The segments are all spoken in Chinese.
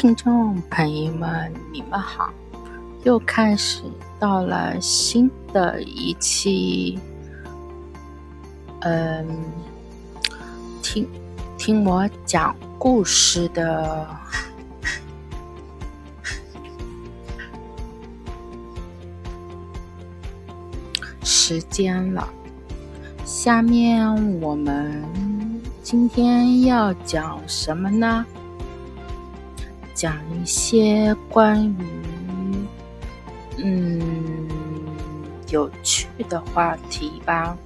听众朋友们，你们好！又开始到了新的一期，嗯，听听我讲故事的时间了。下面我们今天要讲什么呢？讲一些关于嗯有趣的话题吧。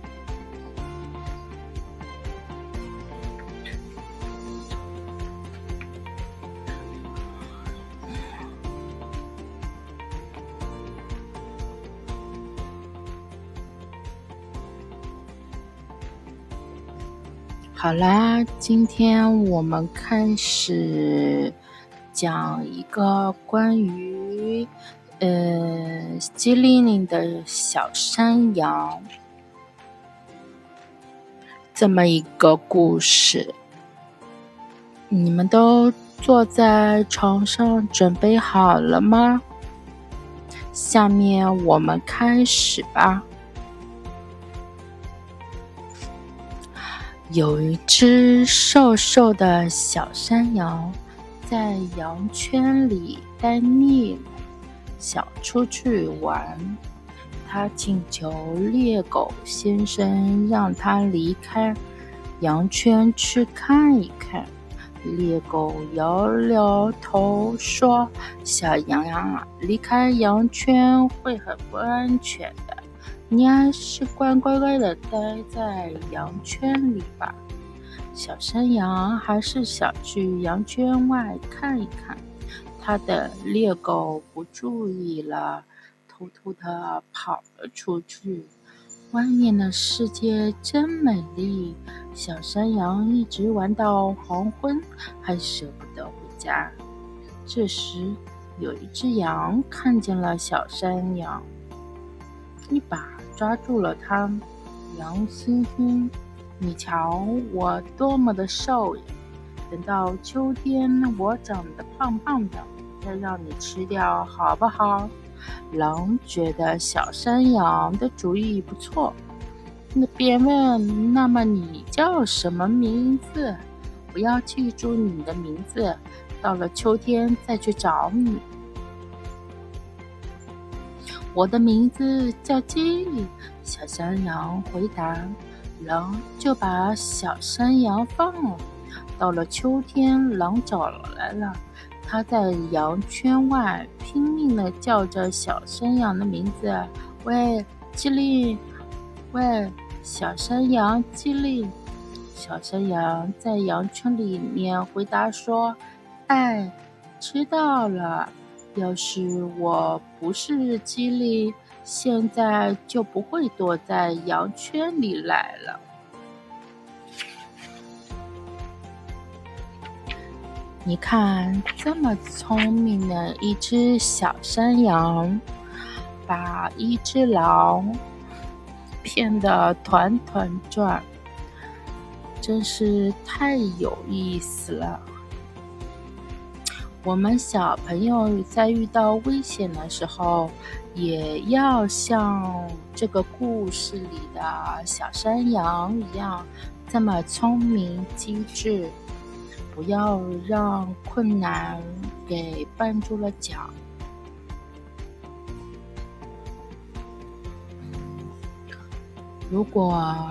好啦，今天我们开始。讲一个关于呃吉林的小山羊这么一个故事。你们都坐在床上准备好了吗？下面我们开始吧。有一只瘦瘦的小山羊。在羊圈里待腻了，想出去玩。他请求猎狗先生让他离开羊圈去看一看。猎狗摇摇头说：“小羊羊啊，离开羊圈会很不安全的，你还是乖乖乖的待在羊圈里吧。”小山羊还是想去羊圈外看一看，他的猎狗不注意了，偷偷的跑了出去。外面的世界真美丽，小山羊一直玩到黄昏，还舍不得回家。这时，有一只羊看见了小山羊，一把抓住了它。羊星星。你瞧我多么的瘦呀！等到秋天我长得胖胖的，再让你吃掉好不好？狼觉得小山羊的主意不错，那便问：“那么你叫什么名字？我要记住你的名字，到了秋天再去找你。”我的名字叫鸡，小山羊回答。狼就把小山羊放了。到了秋天，狼找来了，他在羊圈外拼命的叫着小山羊的名字：“喂，机灵！喂，小山羊，机灵！”小山羊在羊圈里面回答说：“哎，知道了。要是我不是机灵。”现在就不会躲在羊圈里来了。你看，这么聪明的一只小山羊，把一只狼骗得团团转，真是太有意思了。我们小朋友在遇到危险的时候，也要像这个故事里的小山羊一样，这么聪明机智，不要让困难给绊住了脚。如果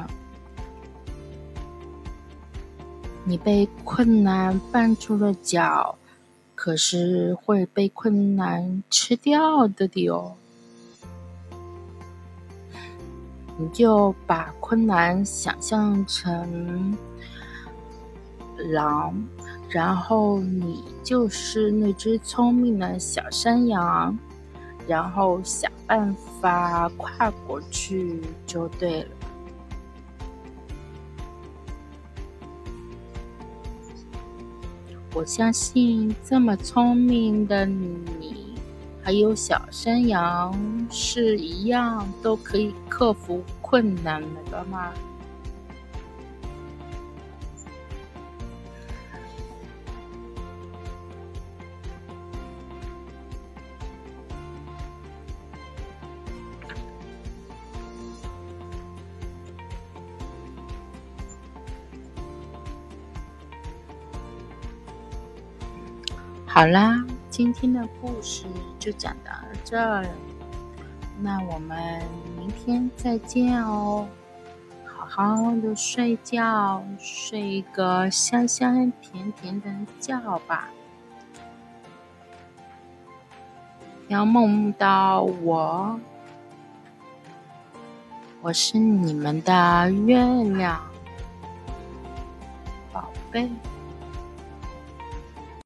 你被困难绊住了脚，可是会被困难吃掉的的哦，你就把困难想象成狼，然后你就是那只聪明的小山羊，然后想办法跨过去就对了。我相信这么聪明的你，还有小山羊是一样都可以克服困难的吗？好啦，今天的故事就讲到这儿，那我们明天再见哦。好好的睡觉，睡一个香香甜甜的觉吧。要梦到我，我是你们的月亮宝贝。